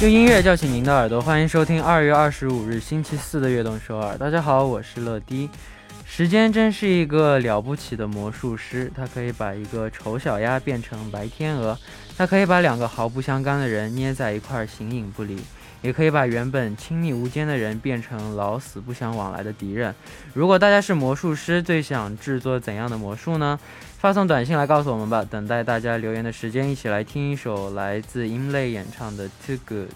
用音乐叫醒您的耳朵，欢迎收听二月二十五日星期四的悦动首尔。大家好，我是乐迪。时间真是一个了不起的魔术师，他可以把一个丑小鸭变成白天鹅，他可以把两个毫不相干的人捏在一块儿形影不离，也可以把原本亲密无间的人变成老死不相往来的敌人。如果大家是魔术师，最想制作怎样的魔术呢？发送短信来告诉我们吧，等待大家留言的时间，一起来听一首来自音类演唱的《Too Good》。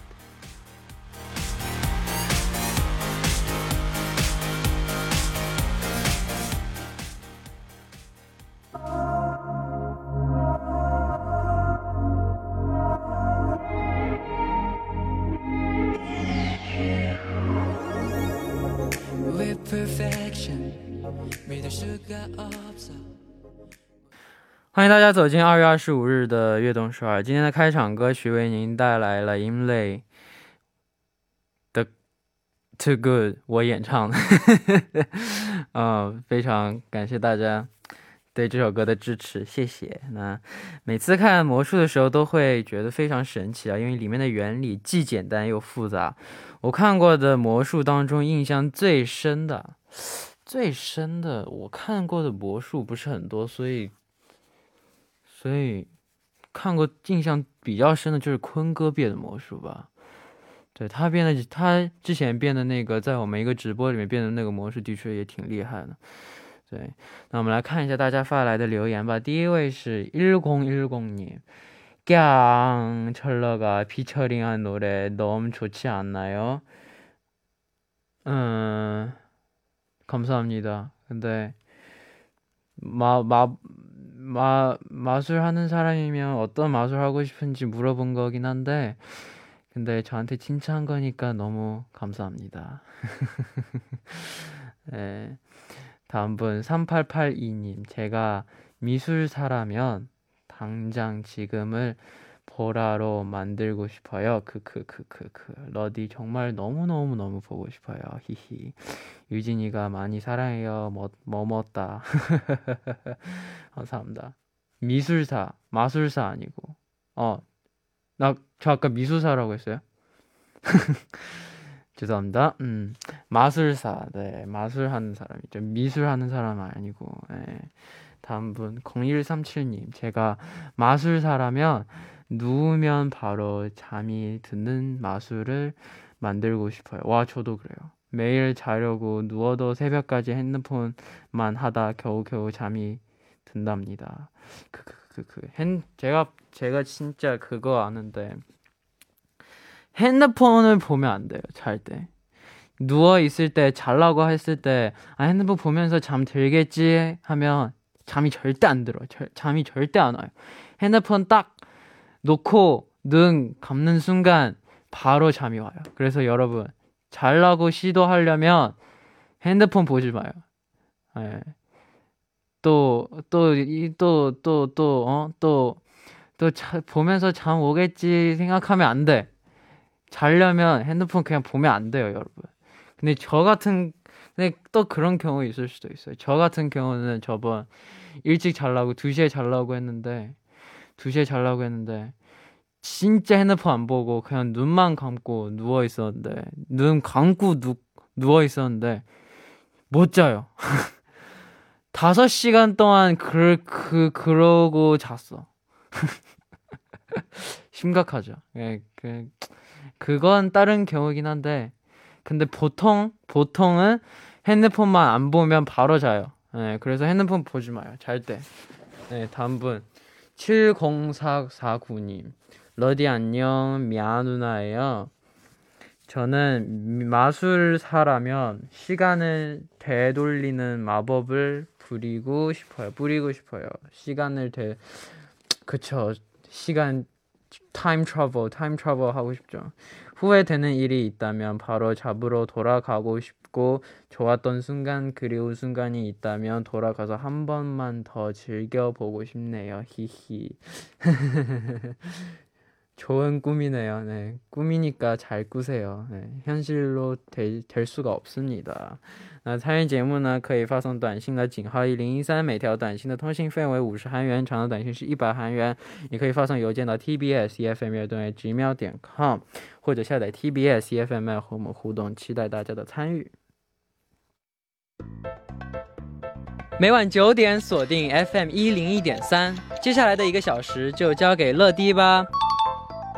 欢迎大家走进二月二十五日的悦动首尔。今天的开场歌曲为您带来了音类的《Too Good》，我演唱的。嗯，非常感谢大家对这首歌的支持，谢谢。那每次看魔术的时候都会觉得非常神奇啊，因为里面的原理既简单又复杂。我看过的魔术当中，印象最深的、最深的，我看过的魔术不是很多，所以。所以，看过印象比较深的就是坤哥变的魔术吧。对他变的，他之前变的那个，在我们一个直播里面变的那个魔术，的确也挺厉害的。对，那我们来看一下大家发来的留言吧。第一位是일공일공 님， 깡철러가피처링한노래너무좋지않나요嗯，감사합니다근데마마 마, 마술 하는 사람이면 어떤 마술 하고 싶은지 물어본 거긴 한데, 근데 저한테 칭찬한 거니까 너무 감사합니다. 네. 다음 분, 3882님. 제가 미술사라면 당장 지금을 보라로 만들고 싶어요. 크크크크크. 러디 정말 너무너무너무 보고 싶어요. 히히. 유진이가 많이 사랑해요. 뭐, 뭐뭐다. 감사합니다. 미술사, 마술사 아니고. 어, 나, 저 아까 미술사라고 했어요? 죄송합니다. 음, 마술사. 네, 마술 하는 사람이죠. 미술 하는 사람 아니고. 네. 다음 분 0137님 제가 마술사라면 누우면 바로 잠이 드는 마술을 만들고 싶어요. 와 저도 그래요. 매일 자려고 누워도 새벽까지 핸드폰만 하다 겨우겨우 잠이 든답니다. 그그 그 핸 제가 제가 진짜 그거 아는데 핸드폰을 보면 안 돼요. 잘 때. 누워 있을 때 잘라고 했을 때 아, 핸드폰 보면서 잠 들겠지 하면 잠이 절대 안 들어. 절, 잠이 절대 안 와요. 핸드폰 딱 놓고 눈 감는 순간 바로 잠이 와요. 그래서 여러분 잘라고 시도하려면 핸드폰 보지 마요. 네. 또, 또, 이, 또, 또, 또, 어, 또, 또 자, 보면서 잠 오겠지 생각하면 안 돼. 자려면 핸드폰 그냥 보면 안 돼요, 여러분. 근데 저 같은, 근데 또 그런 경우 있을 수도 있어요. 저 같은 경우는 저번 일찍 잘라고 2시에 잘라고 했는데, 2시에 잘라고 했는데, 진짜 핸드폰 안 보고 그냥 눈만 감고 누워 있었는데, 눈 감고 누, 누워 있었는데, 못 자요. 다섯 시간 동안 그, 그, 그러고 잤어. 심각하죠. 예, 그, 그건 다른 경우긴 한데, 근데 보통, 보통은 핸드폰만 안 보면 바로 자요. 예, 그래서 핸드폰 보지 마요. 잘 때. 네, 다음 분. 70449님. 러디 안녕, 미아 누나예요. 저는 마술사라면 시간을 되돌리는 마법을 부리고 싶어요. 부리고 싶어요. 시간을 되 그쵸. 시간 타임 트러블, 타임 트러블 하고 싶죠. 후회되는 일이 있다면 바로 잡으러 돌아가고 싶고 좋았던 순간 그리운 순간이 있다면 돌아가서 한 번만 더 즐겨보고 싶네요. 히히. 좋은 꿈이네요. 네. 꿈이니까 잘 꾸세요. 네. 현실로 될, 될 수가 없습니다. 那参与节目呢，可以发送短信的井号一零一三，每条短信的通信费为五十韩元，长的短信是一百韩元。也可以发送邮件到 tbs efm 乐队 gmail 点 com，或者下载 tbs efm 和我们互动，期待大家的参与。每晚九点锁定 FM 一零一点三，接下来的一个小时就交给乐迪吧。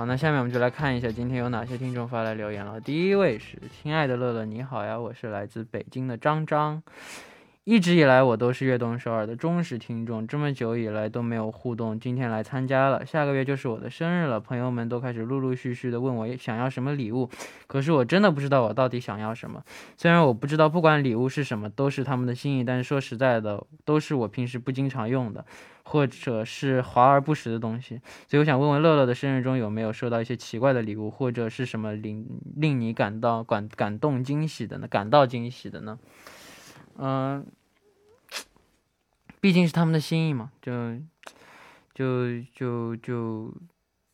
好，那下面我们就来看一下今天有哪些听众发来留言了。第一位是亲爱的乐乐，你好呀，我是来自北京的张张。一直以来我都是悦动首尔的忠实听众，这么久以来都没有互动，今天来参加了。下个月就是我的生日了，朋友们都开始陆陆续续的问我想要什么礼物，可是我真的不知道我到底想要什么。虽然我不知道不管礼物是什么都是他们的心意，但是说实在的，都是我平时不经常用的。或者是华而不实的东西，所以我想问问乐乐的生日中有没有收到一些奇怪的礼物，或者是什么令令你感到感感动惊喜的呢？感到惊喜的呢？嗯，毕竟是他们的心意嘛，就就就就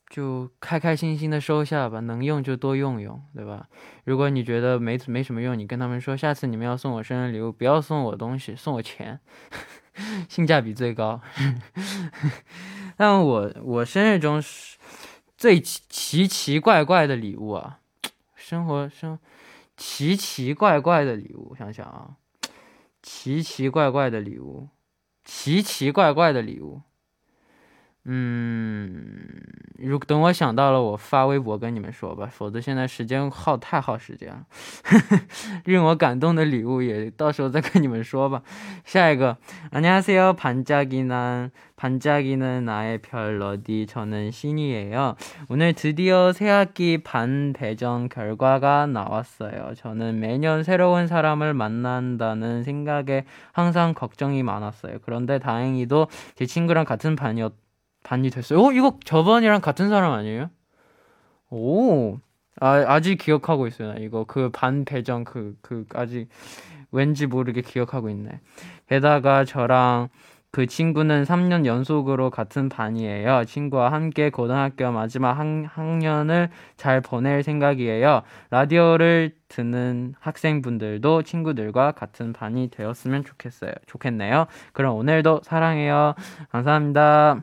就开开心心的收下吧，能用就多用用，对吧？如果你觉得没没什么用，你跟他们说，下次你们要送我生日礼物，不要送我东西，送我钱。性价比最高，但我我生日中是最奇奇奇怪怪的礼物啊，生活生奇奇怪怪的礼物，想想啊，奇奇怪怪的礼物，奇奇怪怪的礼物。嗯，如等我想到了，我发微博跟你们说吧，否则现在时间耗太耗时间了。令我感动的礼物也到时候再跟你们说吧。下一个，안녕하세요반짝이는반짝이는나의별러디저는신이에요오늘드디어새학기반배정결과가나왔어요저는매년새로운사람을만난다는생각에항상걱정이많았어요그런데다행히도제친구랑같은반이었 반이 됐어요. 어, 이거 저번이랑 같은 사람 아니에요? 오, 아, 아직 기억하고 있어요. 이거 그 반 배정 그, 그, 아직 왠지 모르게 기억하고 있네. 게다가 저랑 그 친구는 3년 연속으로 같은 반이에요. 친구와 함께 고등학교 마지막 학, 학년을 잘 보낼 생각이에요. 라디오를 듣는 학생분들도 친구들과 같은 반이 되었으면 좋겠어요. 좋겠네요. 그럼 오늘도 사랑해요. 감사합니다.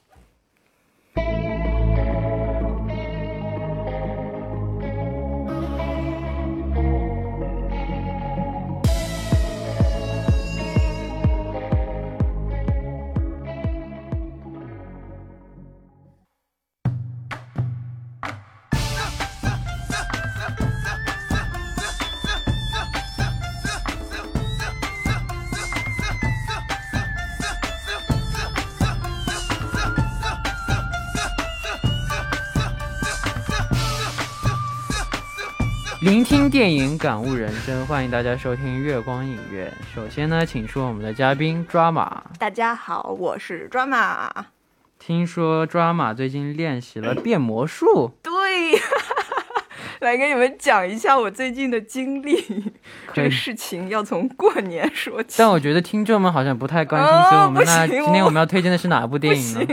感悟人生，欢迎大家收听月光影院。首先呢，请出我们的嘉宾抓马。大家好，我是抓马。听说抓马最近练习了变魔术，对，来给你们讲一下我最近的经历。这个事情要从过年说起。但我觉得听众们好像不太关心，所以我们那今天我们要推荐的是哪部电影呢？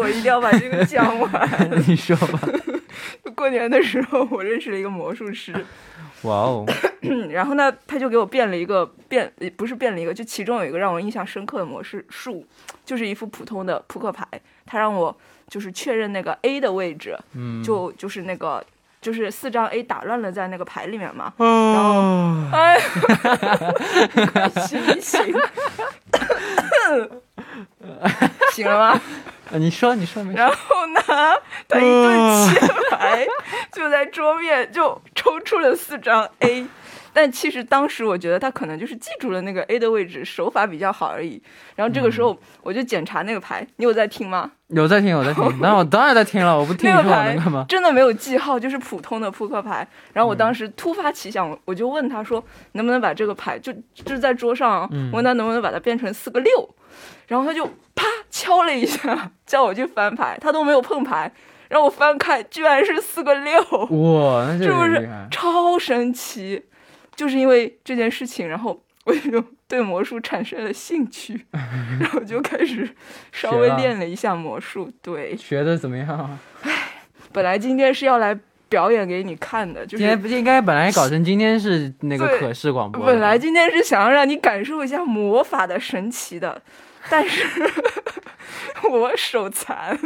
我一定要把这个讲完。你说吧。过年的时候，我认识了一个魔术师。哇哦！然后呢，他就给我变了一个变，不是变了一个，就其中有一个让我印象深刻的魔术术，就是一副普通的扑克牌。他让我就是确认那个 A 的位置，嗯，就就是那个就是四张 A 打乱了在那个牌里面嘛。然后，哎，醒醒，醒了吗？你说，你说没？然后呢，他一顿切牌，就在桌面就抽出了四张 A，但其实当时我觉得他可能就是记住了那个 A 的位置，手法比较好而已。然后这个时候我就检查那个牌，你有在听吗？有在听，有在听。那我当然在听了，我不听我能干嘛？真的没有记号，就是普通的扑克牌。然后我当时突发奇想，我就问他说，能不能把这个牌就就在桌上，问他能不能把它变成四个六。然后他就啪敲了一下，叫我去翻牌，他都没有碰牌，让我翻开，居然是四个六，哇，是不是超神奇？就是因为这件事情，然后我就对魔术产生了兴趣，然后就开始稍微练了一下魔术。对，学的怎么样？唉，本来今天是要来表演给你看的，就是今天不应该本来搞成今天是那个可视广播，本来今天是想要让你感受一下魔法的神奇的。但是 我手残，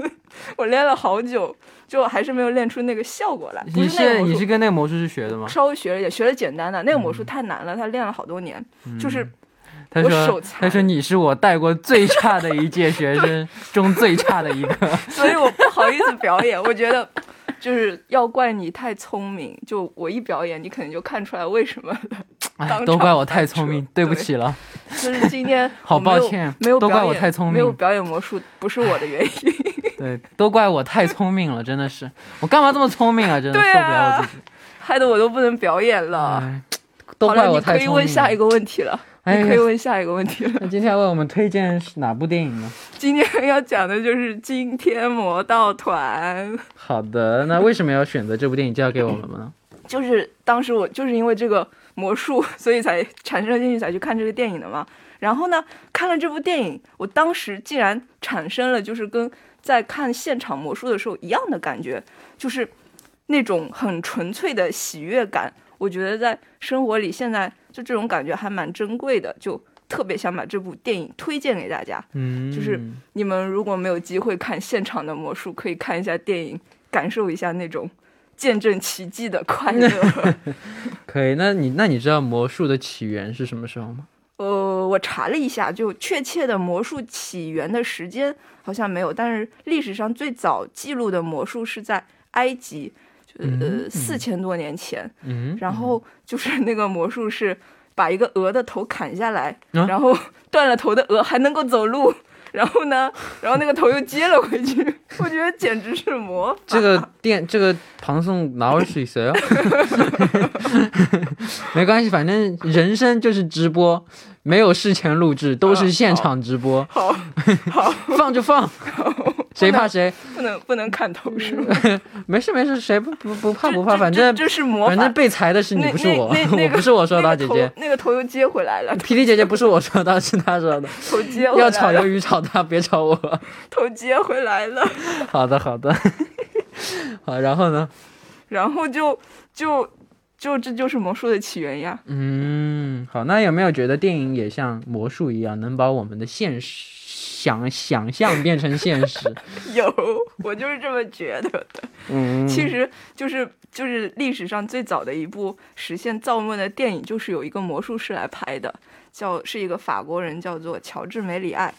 我练了好久，就还是没有练出那个效果来。你是你是跟那个魔术师学的吗？稍微学了点，学了简单的。那个魔术太难了，他练了好多年。就是他说他说你是我带过最差的一届学生 中最差的一个，所以我不好意思表演。我觉得。就是要怪你太聪明，就我一表演，你肯定就看出来为什么了。都怪我太聪明，对不起了。就是今天 好抱歉，没有都怪我太聪明，没有表演魔术不是我的原因。对，都怪我太聪明了，真的是，我干嘛这么聪明啊？真的受不了我自己，害得我都不能表演了。都怪我太聪明。可以问下一个问题了。你可以问下一个问题了。那今天为我们推荐是哪部电影呢？今天要讲的就是《惊天魔盗团》。好的，那为什么要选择这部电影交给我们呢？就是当时我就是因为这个魔术，所以才产生了兴趣，才去看这个电影的嘛。然后呢，看了这部电影，我当时竟然产生了就是跟在看现场魔术的时候一样的感觉，就是那种很纯粹的喜悦感。我觉得在生活里现在。就这种感觉还蛮珍贵的，就特别想把这部电影推荐给大家。嗯，就是你们如果没有机会看现场的魔术，可以看一下电影，感受一下那种见证奇迹的快乐。可以，那你那你知道魔术的起源是什么时候吗？呃，我查了一下，就确切的魔术起源的时间好像没有，但是历史上最早记录的魔术是在埃及。呃，四千多年前，然后就是那个魔术是把一个鹅的头砍下来，然后断了头的鹅还能够走路，然后呢，然后那个头又接了回去，我觉得简直是魔法。这个电这个唐宋哪有水谁啊？没关系，反正人生就是直播，没有事前录制，都是现场直播。好，好，放就放。谁怕谁？不能不能砍头是吗？没事没事，谁不不不怕不怕，反正这是魔反正被裁的是你，不是我，我不是我说的，姐姐。那个头又接回来了。皮皮姐姐不是我说的，是她说的。头接要炒鱿鱼炒他，别炒我。头接回来了。好的好的。好，然后呢？然后就就就这就是魔术的起源呀。嗯，好，那有没有觉得电影也像魔术一样，能把我们的现实？想想象变成现实，有，我就是这么觉得的。嗯，其实就是就是历史上最早的一部实现造梦的电影，就是有一个魔术师来拍的，叫是一个法国人，叫做乔治梅里爱，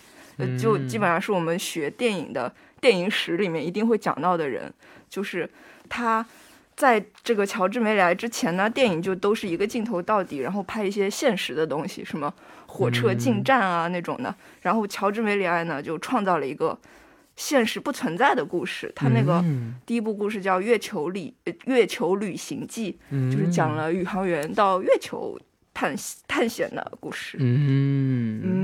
就基本上是我们学电影的电影史里面一定会讲到的人，就是他。在这个乔治梅里埃之前呢，电影就都是一个镜头到底，然后拍一些现实的东西，什么火车进站啊那种的。然后乔治梅里埃呢就创造了一个现实不存在的故事。他那个嗯第一部故事叫《月球旅呃月球旅行记》，就是讲了宇航员到月球探探险的故事。嗯。嗯，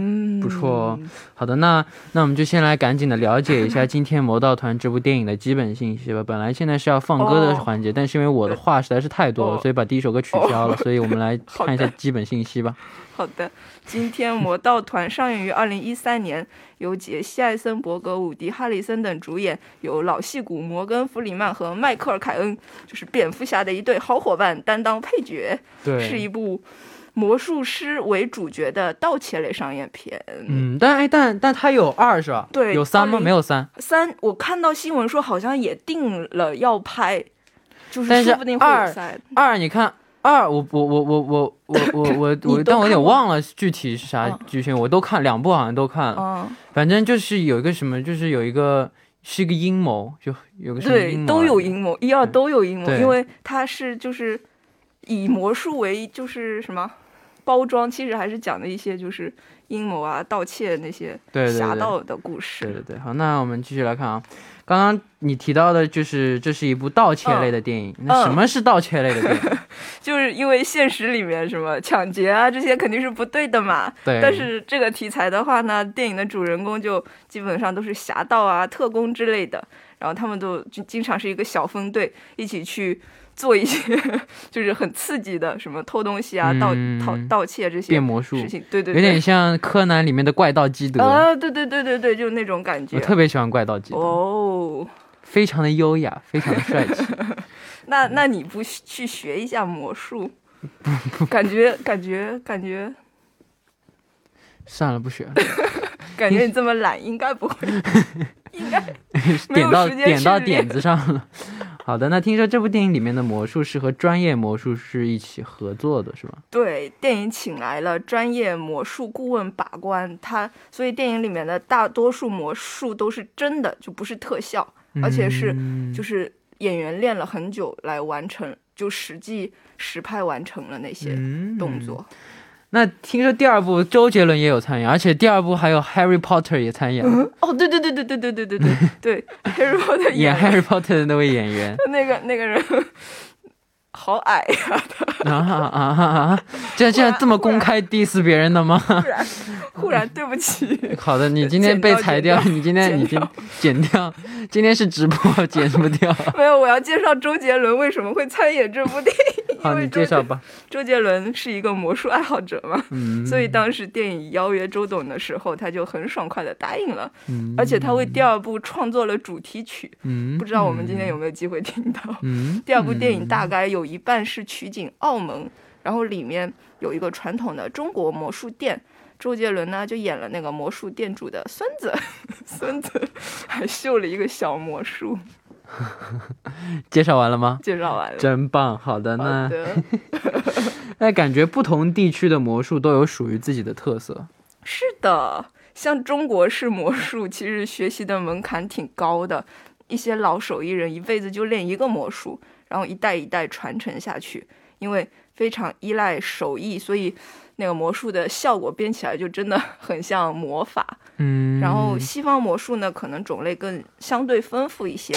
不错哦好的，那那我们就先来赶紧的了解一下今天《魔道团》这部电影的基本信息吧。本来现在是要放歌的哦环节，但是因为我的话实在是太多了，哦所以把第一首歌取消了。所以我们来看一下基本信息吧。好的，今天《魔道团》上映于二零一三年，由杰西·艾森伯格、伍迪·哈里森等主演，由老戏骨摩根·弗里曼和迈克尔·凯恩，就是蝙蝠侠的一对好伙伴担当配角，对，是一部魔术师为主角的盗窃类商业片。嗯，但哎，但但它有二是吧？对有三吗？没有三，三，我看到新闻说好像也定了要拍，就是说不定会有二三。二你看二，我我我我我我我我我，但我有点忘了具体是啥嗯剧情，我都看两部，好像都看了。嗯，反正就是有一个什么，就是有一个是一个阴谋，就有个什么对阴，谋都有阴谋，一二都有阴谋，因为它是就是以魔术为就是什么包装，其实还是讲的一些就是阴谋啊、盗窃那些侠盗的故对事。对对对，好，那我们继续来看啊。刚刚你提到的就是这是一部盗窃类的电影，那什么是盗窃类的电影？就是因为现实里面什么抢劫啊这些肯定是不对的嘛，对，但是这个题材的话呢，电影的主人公就基本上都是侠盗啊、特工之类的，然后他们都就经常是一个小分队，一起去做一些 就是很刺激的，什么偷东西啊、盗嗯盗盗窃这些变魔术，事情。对对有，点像柯南里面的怪盗基德。啊，对对对对对，就那种感觉我。特别喜欢怪盗基德，哦，非常的优雅，非常的帅气。那那你不去学一下魔术？感觉感觉感觉算了，不学了。感觉你这么懒，应该不会，应该点到点到点子上了。好的，那听说这部电影里面的魔术师和专业魔术师一起合作的，是吗？对，电影请来了专业魔术顾问把关，他所以电影里面的大多数魔术都是真的，就不是特效，而且是嗯就是演员练了很久来完成，就实际实拍完成了那些嗯动作。那听说第二部周杰伦也有参演，而且第二部还有 Harry Potter 也参演，哦，对对对对对对对对对 对，Harry Potter 演演 Harry Potter 的那位演员。那个那个人好矮呀、啊啊啊啊！这样这样这么公开 diss 别人的吗？忽然忽然对不起，好的，你今天被裁掉，你今天已经剪掉，今天是直播，剪不掉。没有，我要介绍周杰伦为什么会参演这部电影。好，因为周杰你介绍吧。周杰伦是一个魔术爱好者嘛，嗯，所以当时电影邀约周董的时候，他就很爽快的答应了，嗯而且他为第二部创作了主题曲，嗯，不知道我们今天有没有机会听到。嗯，第二部电影大概有一半是取景澳门，然后里面有一个传统的中国魔术店。周杰伦呢就演了那个魔术店主的孙子，孙子还秀了一个小魔术。介绍完了吗？介绍完了，真棒，好的，好那的，那感觉不同地区的魔术都有属于自己的特色。是的，像中国式魔术，其实学习的门槛挺高的，一些老手艺人一辈子就练一个魔术，然后一代一代传承下去，因为非常依赖手艺，所以那个魔术的效果编起来就真的 很像魔法。嗯，然后西方魔术呢，可能种类更相对丰富一些。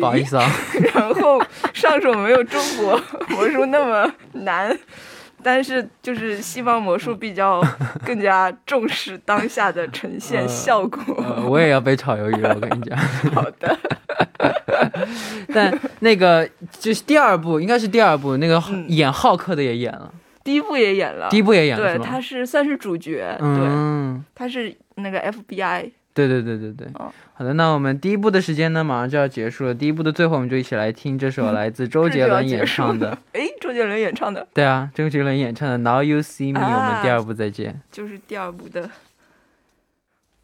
不好意思啊，然后上手没有中国 魔术那么难，但是就是西方魔术比较更加重视当下的呈现效果。呃我也要被炒鱿鱼了，我跟你讲。好的，但那个就是第二部，应该是第二部，那个嗯演浩克的也演了，第一部也演了，第一部也演了，对，他是算是主角，对，嗯，他是那个 FBI，对对对对对。哦好的，那我们第一部的时间呢，马上就要结束了。第一部的最后，我们就一起来听这首来自周杰伦演唱的。哎，周杰伦演唱的，对啊，周杰伦演唱的《Now You See Me》，啊我们第二部再见。就是第二部的。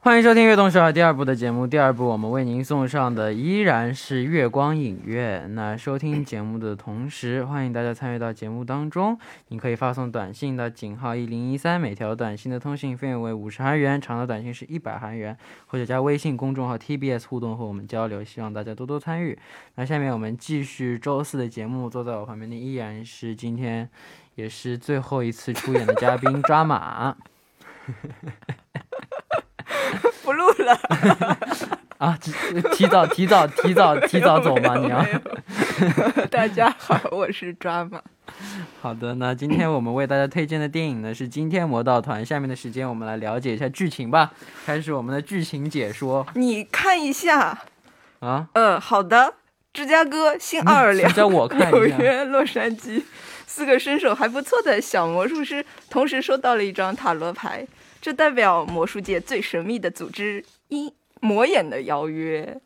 欢迎收听《悦动十二》第二部的节目。第二部我们为您送上的依然是月光影院。那收听节目的同时，欢迎大家参与到节目当中。您可以发送短信到井号一零一三，每条短信的通信费用为五十韩元，长的短信是一百韩元，或者加微信公众号 TBS 互动和我们交流。希望大家多多参与。那下面我们继续周四的节目，坐在我旁边的依然是今天也是最后一次出演的嘉宾抓马。啊，提提早提早 提早提早走吗？你要没有 大家好，我是抓马。好的，那今天我们为大家推荐的电影呢是《惊天魔盗团》。下面的时间我们来了解一下剧情吧，开始我们的剧情解说你看一下，啊。呃，好的，芝加哥、新奥尔良、纽约、洛杉矶，四个身手还不错的小魔术师同时收到了一张塔罗牌，这代表魔术界最神秘的组织——阴魔眼的邀约。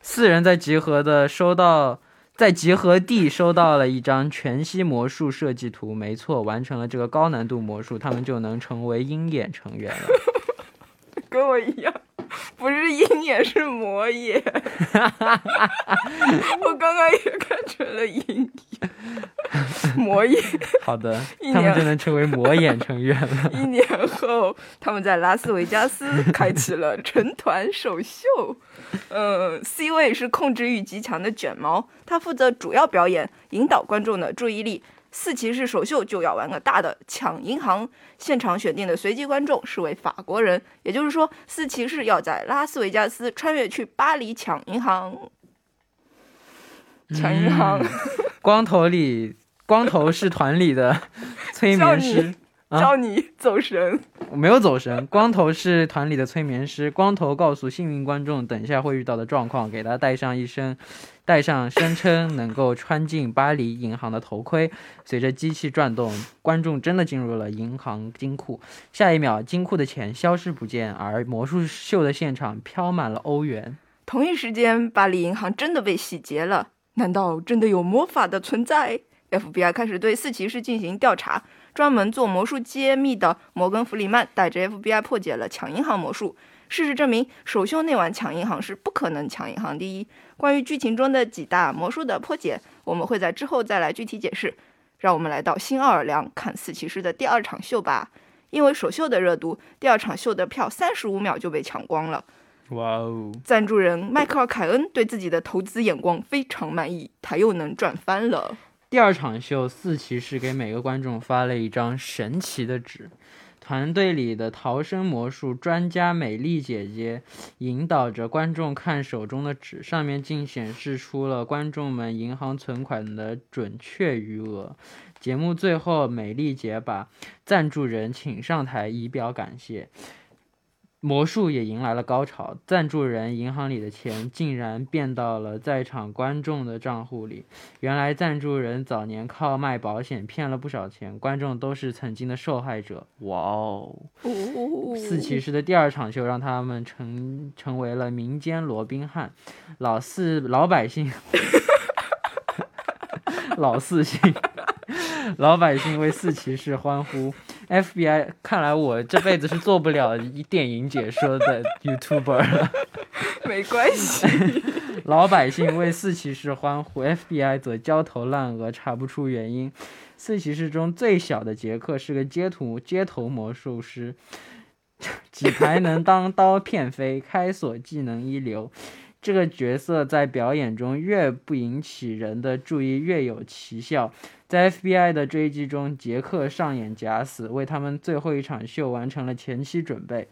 四人在集合的收到，在集合地收到了一张全息魔术设计图。没错，完成了这个高难度魔术，他们就能成为鹰眼成员了。跟我一样，不是鹰眼是魔眼。我刚刚也看成了鹰眼，魔眼。好的，一年他们就能成为魔眼成员了。一年后，他们在拉斯维加斯开启了成团首秀。嗯，C 位是控制欲极强的卷毛，他负责主要表演，引导观众的注意力。四骑士首秀就要玩个大的，抢银行。现场选定的随机观众是位法国人，也就是说，四骑士要在拉斯维加斯穿越去巴黎抢银行。抢银行，光头里，光头是团里的 催眠师。啊教你走神。我没有走神，光头是团里的催眠师。光头告诉幸运观众，等一下会遇到的状况，给他戴上一身，戴上声称能够穿进巴黎银行的头盔。随着机器转动，观众真的进入了银行金库。下一秒，金库的钱消失不见，而魔术秀的现场飘满了欧元。同一时间，巴黎银行真的被洗劫了。难道真的有魔法的存在？FBI 开始对四骑士进行调查。专门做魔术揭秘的摩根·弗里曼带着 FBI 破解了抢银行魔术。事实证明，首秀那晚抢银行是不可能抢银行第一。关于剧情中的几大魔术的破解，我们会在之后再来具体解释。让我们来到新奥尔良看四骑士的第二场秀吧。因为首秀的热度，第二场秀的票三十五秒就被抢光了。哇哦！赞助人迈克尔·凯恩对自己的投资眼光非常满意，他又能赚翻了。第二场秀，四骑士给每个观众发了一张神奇的纸。团队里的逃生魔术专家美丽姐姐引导着观众看手中的纸，上面竟显示出了观众们银行存款的准确余额。节目最后，美丽姐把赞助人请上台以表感谢。魔术也迎来了高潮，赞助人银行里的钱竟然变到了在场观众的账户里。原来赞助人早年靠卖保险骗了不少钱，观众都是曾经的受害者。哇哦！四骑士的第二场秀让他们成成为了民间罗宾汉，老四老百姓，老四姓，老百姓为四骑士欢呼。FBI，看来我这辈子是做不了一电影解说的 YouTuber 了。没关系，老百姓为四骑士欢呼，FBI 则焦头烂额，查不出原因。四骑士中最小的杰克是个街头街头魔术师，几排能当刀片飞，开锁技能一流。这个角色在表演中越不引起人的注意，越有奇效。在 FBI 的追击中，杰克上演假死，为他们最后一场秀完成了前期准备。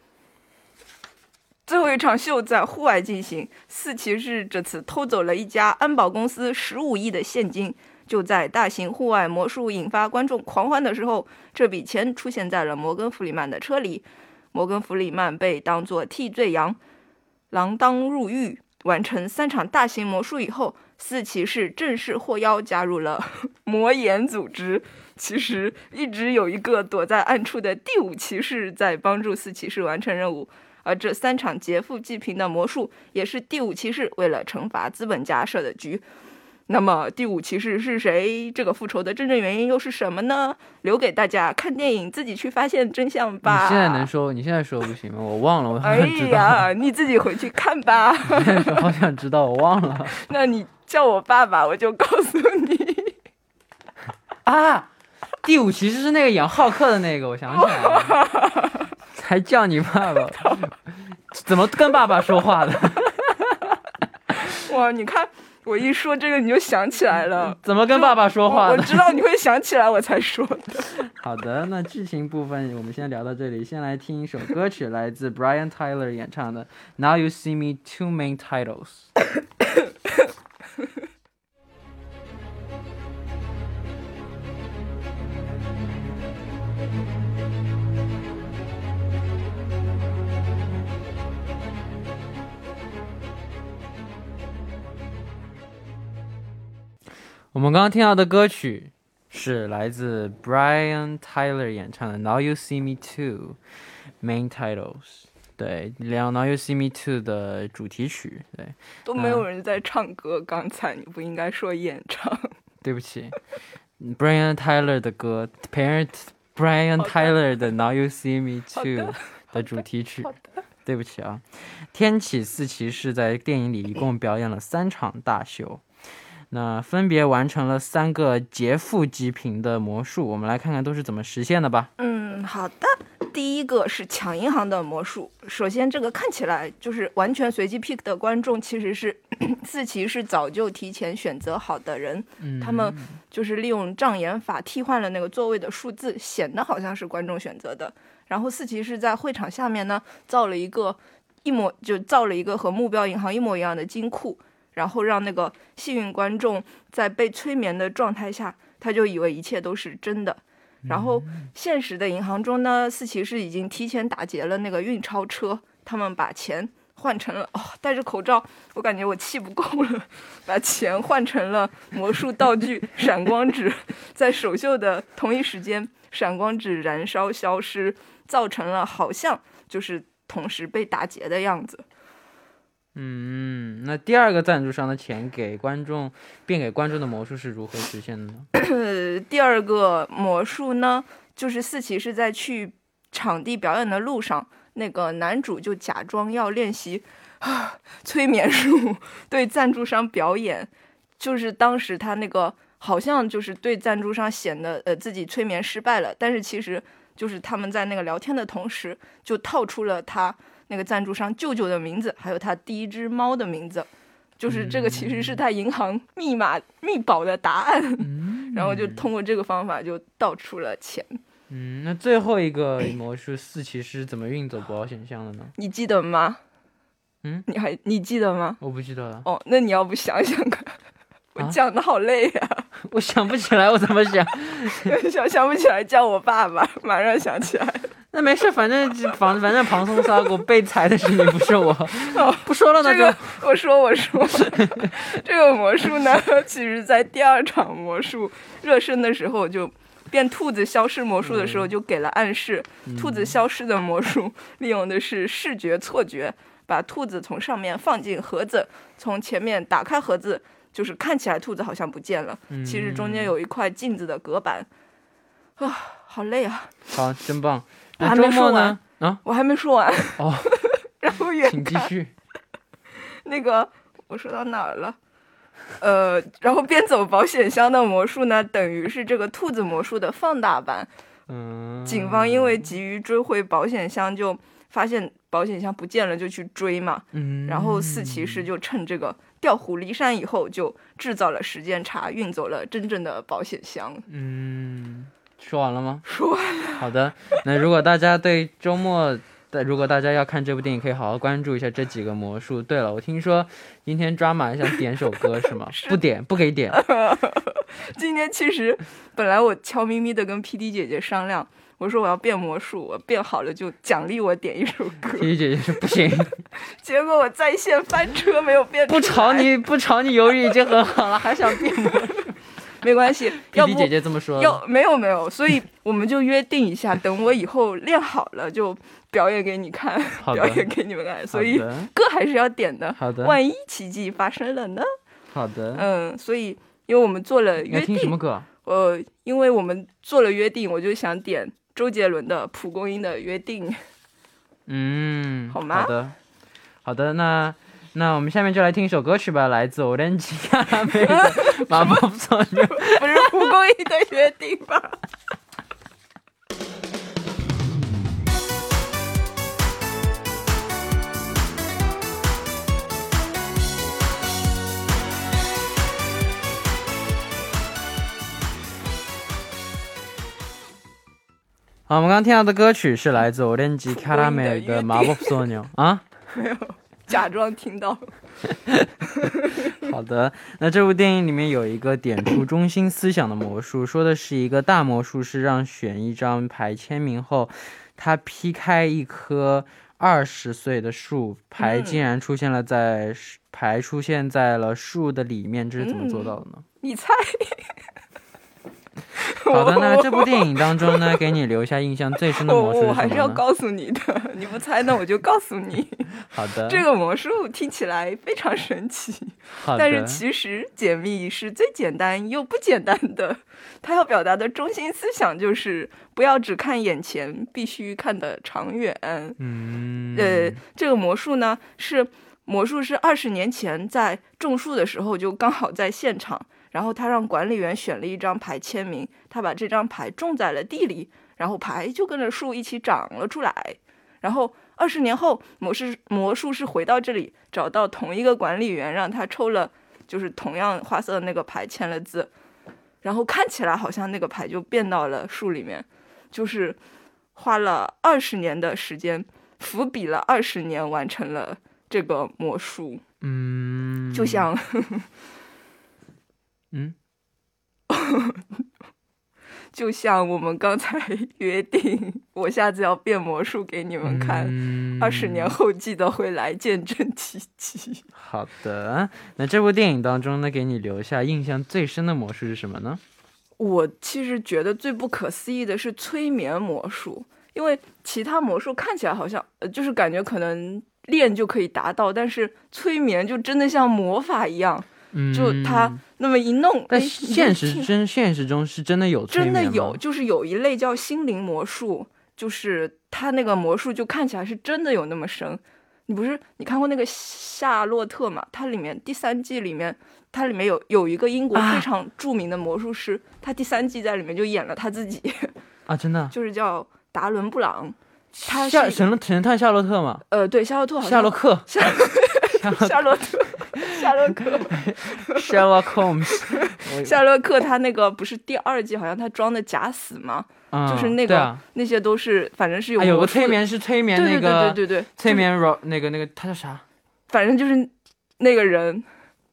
最后一场秀在户外进行，四骑士这次偷走了一家安保公司十五亿的现金。就在大型户外魔术引发观众狂欢的时候，这笔钱出现在了摩根·弗里曼的车里。摩根·弗里曼被当作替罪羊，锒铛入狱。完成三场大型魔术以后，四骑士正式获邀加入了 魔眼组织。其实一直有一个躲在暗处的第五骑士在帮助四骑士完成任务，而这三场劫富济贫的魔术也是第五骑士为了惩罚资本家设的局。那么第五骑士是谁？这个复仇的真正原因又是什么呢？留给大家看电影自己去发现真相吧。你现在能说？你现在说不行吗？我忘了，我想知道。呀，你自己回去看吧。我好想知道，我忘了 那你叫我爸爸，我就告诉你。啊。第五骑士是那个演浩克的那个，我想起来了，才叫你爸爸，怎么跟爸爸说话的？哇，你看我一说这个你就想起来了。怎么跟爸爸说话的？我我知道你会想起来，我才说的。好的，那剧情部分我们先聊到这里，先来听一首歌曲，来自 Brian Tyler 演唱的《Now You See Me》Two Main Titles。我们刚刚听到的歌曲是来自 Brian Tyler 演唱的《Now You See Me Too》Main Titles，对，Now You See Me Too》的主题曲，对，都没有人在唱歌，刚才你不应该说演唱。对不起，Brian Tyler 的歌，Parent Brian Tyler 的《Now You See Me Too》的主题曲。对不起啊，天启四骑士在电影里一共表演了三场大秀。那分别完成了三个劫富济贫的魔术，我们来看看都是怎么实现的吧。嗯，好的。第一个是抢银行的魔术。首先，这个看起来就是完全随机 pick 的观众，其实是四骑是早就提前选择好的人，他们就是利用障眼法替换了那个座位的数字，显得好像是观众选择的。然后四骑是在会场下面呢造了一个一模就造了一个和目标银行一模一样的金库。然后让那个幸运观众在被催眠的状态下，他就以为一切都是真的。然后现实的银行中呢，四骑士已经提前打劫了那个运钞车，他们把钱换成了哦，戴着口罩，我感觉我气不够了，把钱换成了魔术道具 闪光纸，在首秀的同一时间，闪光纸燃烧消失，造成了好像就是同时被打劫的样子。嗯，那第二个赞助商的钱给观众变给观众的魔术是如何实现的呢？第二个魔术呢，就是四骑士在去场地表演的路上，那个男主就假装要练习啊催眠术，对赞助商表演。就是当时他那个好像就是对赞助商显得呃自己催眠失败了，但是其实就是他们在那个聊天的同时就套出了他。那个赞助商舅舅的名字，还有他第一只猫的名字，就是这个其实是他银行密码密保的答案，然后就通过这个方法就盗出了钱。嗯，那最后一个 魔术四骑士怎么运走保险箱的呢？你记得吗？嗯，你还你记得吗？我不记得了。哦，那你要不想想看？我讲的好累呀，我想不起来，我怎么想？想想不起来，叫我爸爸，马上想起来。那没事，反正反反正庞松撒狗被裁的是你，不是我。不说了，那就我说我说，这个魔术呢，其实在第二场魔术热身的时候，就变兔子消失魔术的时候就给了暗示。兔子消失的魔术利用的是视觉错觉，把兔子从上面放进盒子，从前面打开盒子，就是看起来兔子好像不见了，其实中间有一块镜子的隔板。啊，好累啊！好，真棒。我还没说完啊！我还没说完哦。然后远请继续。那个我说到哪儿了？呃，然后边走保险箱的魔术呢，等于是这个兔子魔术的放大版。嗯。警方因为急于追回保险箱，就发现保险箱不见了，就去追嘛。嗯。然后四骑士就趁这个调虎离山以后，就制造了时间差，运走了真正的保险箱。嗯。说完了吗？说完了。好的，那如果大家对周末的，如果大家要看这部电影，可以好好关注一下这几个魔术。对了，我听说今天抓马想点首歌是吗？不点，不给点。今天其实本来我悄咪咪的跟 P D 姐姐商量，我说我要变魔术，我变好了就奖励我点一首歌。P D 姐姐说不行，结果我在线翻车没有变。不吵你不吵你犹豫已经很好了，还想变魔术。没关系，要不姐姐这么说，要没有没有，所以我们就约定一下，等我以后练好了就表演给你看，表演给你们看。所以歌还是要点的。好的。万一奇迹发生了呢？好的。嗯，所以因为我们做了约定。听什么歌？呃，因为我们做了约定，我就想点周杰伦的《蒲公英的约定》。嗯，好吗？好的，好的，那。那我们下面就来听一首歌曲吧，来自 Orange 亚美的《马步错牛》，不是蒲公英的约定吧？好，我们刚刚听到的歌曲是来自 Orange Caramel 的《马布索牛》啊。没有，假装听到。好的，那这部电影里面有一个点出中心思想的魔术，说的是一个大魔术师让选一张牌签名后，他劈开一棵二十岁的树，牌竟然出现了在牌出现在了树的里面，这是怎么做到的呢？你猜。好的，那这部电影当中呢，给你留下印象最深的魔术是什么我还是要告诉你的，你不猜那我就告诉你。好的，这个魔术听起来非常神奇，但是其实解密是最简单又不简单的。它要表达的中心思想就是不要只看眼前，必须看得长远。嗯，呃，这个魔术呢是魔术是二十年前在种树的时候就刚好在现场。然后他让管理员选了一张牌签名，他把这张牌种在了地里，然后牌就跟着树一起长了出来。然后二十年后，魔术魔术师回到这里，找到同一个管理员，让他抽了就是同样花色的那个牌，签了字，然后看起来好像那个牌就变到了树里面，就是花了二十年的时间，伏笔了二十年，完成了这个魔术。嗯，就像。嗯，就像我们刚才 约定，我下次要变魔术给你们看，二十年后记得回来见证奇迹。好的，那这部电影当中呢，给你留下印象最深的魔术是什么呢？我其实觉得最不可思议的是催眠魔术，因为其他魔术看起来好像，呃，就是感觉可能练就可以达到，但是催眠就真的像魔法一样。就他那么一弄，但现实真现实中是真的有真的有，就是有一类叫心灵魔术，就是他那个魔术就看起来是真的有那么深。你不是你看过那个夏洛特嘛？它里面第三季里面，它里面有有一个英国非常著名的魔术师，他第三季在里面就演了他自己啊，真的 就是叫达伦布朗，他夏神神探夏洛特嘛？呃，对，夏洛特好像，夏洛克，夏 夏洛特。夏洛克，Sherlock Holmes，夏洛克他那个不是第二季，好像他装的假死吗？就是那个那些都是，反正是有有个催眠是催眠那个，对对对对对，催眠那个那个他叫啥？反正就是那个人，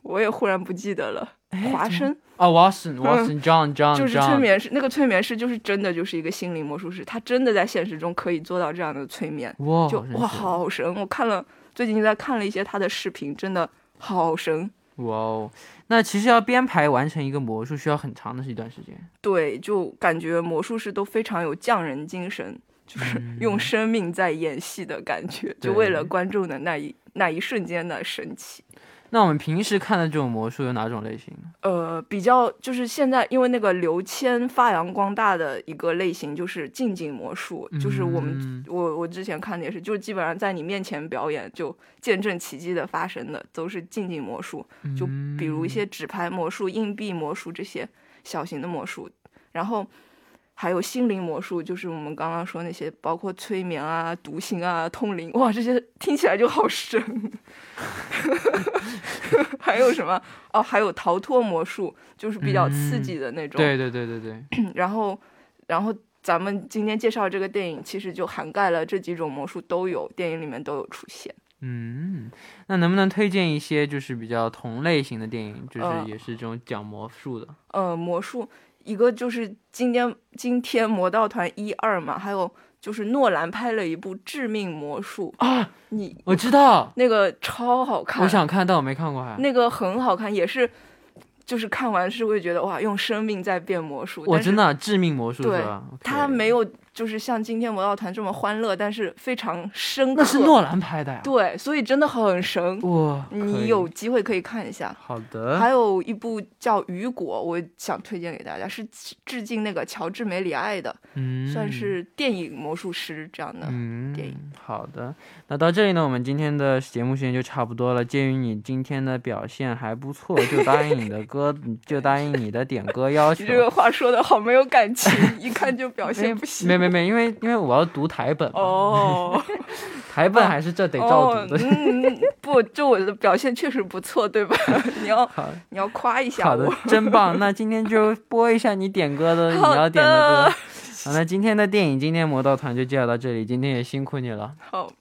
我也忽然不记得了。华生哦，华生，华生，John John，就是催眠师，那个催眠师就是真的就是一个心灵魔术师，他真的在现实中可以做到这样的催眠。哇，就哇好神！我看了最近在看了一些他的视频，真的。好神哇哦！那其实要编排完成一个魔术，需要很长的一段时间。对，就感觉魔术师都非常有匠人精神，就是用生命在演戏的感觉，就为了观众的那一那一瞬间的神奇。那我们平时看的这种魔术有哪种类型呢？呃，比较就是现在因为那个刘谦发扬光大的一个类型就是近景魔术，就是我们我我之前看的也是，就是基本上在你面前表演就见证奇迹的发生的都是近景魔术，就比如一些纸牌魔术、硬币魔术这些小型的魔术，然后。还有心灵魔术，就是我们刚刚说那些，包括催眠啊、读心啊、通灵，哇，这些听起来就好神。还有什么？哦，还有逃脱魔术，就是比较刺激的那种。对对对对对。然后，然后咱们今天介绍这个电影，其实就涵盖了这几种魔术都有，电影里面都有出现。嗯，那能不能推荐一些就是比较同类型的电影，就是也是这种讲魔术的？呃，魔术。一个就是今天今天魔道团一二嘛，还有就是诺兰拍了一部《致命魔术》啊，你我知道那个超好看，我想看但我没看过还那个很好看，也是就是看完是会觉得哇，用生命在变魔术，我真的致命魔术对，他没有。就是像今天魔道团这么欢乐，但是非常深刻。那是诺兰拍的呀。对，所以真的很神哇！你有机会可以看一下。好的。还有一部叫《雨果》，我想推荐给大家，是致敬那个乔治梅里爱的，算是电影魔术师这样的电影。好的，那到这里呢，我们今天的节目时间就差不多了。鉴于你今天的表现还不错，就答应你的歌，就答应你的点歌要求。你这个话说的好没有感情，一看就表现不行。没没。没，因为因为我要读台本哦，台本还是这得照读的。嗯，不，就我的表现确实不错，对吧？你要你要夸一下我，好的，真棒。那今天就播一下你点歌的，你要点的歌。好，那今天的电影今天魔道团就介绍到这里，今天也辛苦你了。好，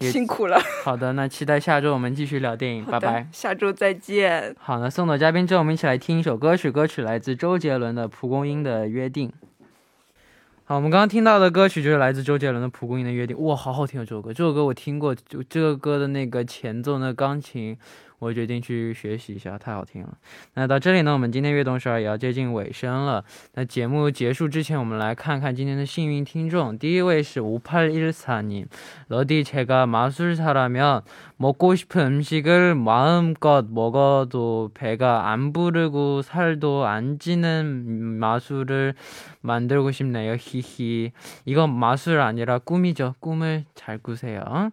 辛苦了。好的，那期待下周我们继续聊电影，拜拜。下周再见。好，那送走嘉宾之后，我们一起来听一首歌曲，歌曲来自周杰伦的《蒲公英的约定》。好，我们刚刚听到的歌曲就是来自周杰伦的《蒲公英的约定》，哇，好好听啊！这首歌，这首歌我听过，就这个歌的那个前奏那钢琴，我决定去学习一下，太好听了。那到这里呢，我们今天悦动十二也要接近尾声了。那节目结束之前，我们来看看今天的幸运听众。第一位是五8 1 4님 러디 제가 마술사라면 먹고 싶은 음식을 마음껏 먹어도 배가 안 부르고 살도 안 찌는 마술을 만들고 싶네요. 히히. 이건 마술 아니라 꿈이죠. 꿈을 잘 꾸세요.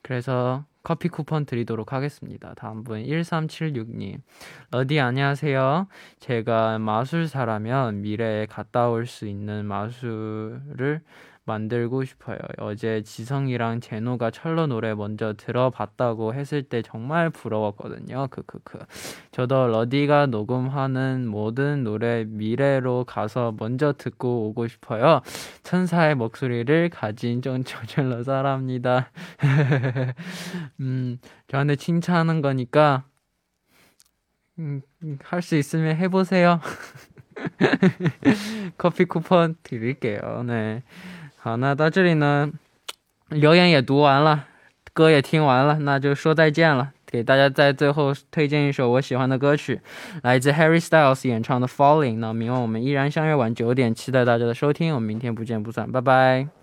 그래서 커피 쿠폰 드리도록 하겠습니다. 다음 분 1376님. 러디 안녕하세요. 제가 마술사라면 미래에 갔다 올 수 있는 마술을 만들고 싶어요. 어제 지성이랑 제노가 철로 노래 먼저 들어봤다고 했을 때 정말 부러웠거든요. 크크크. 저도 러디가 녹음하는 모든 노래 미래로 가서 먼저 듣고 오고 싶어요. 천사의 목소리를 가진 좀 저절로 사랍니다. 음, 저한테 칭찬하는 거니까 음, 할수 있으면 해보세요. 커피 쿠폰 드릴게요. 네. 好，那到这里呢，留言也读完了，歌也听完了，那就说再见了。给大家在最后推荐一首我喜欢的歌曲，来自 Harry Styles 演唱的《Falling》。那明晚我们依然相约晚九点，期待大家的收听。我们明天不见不散，拜拜。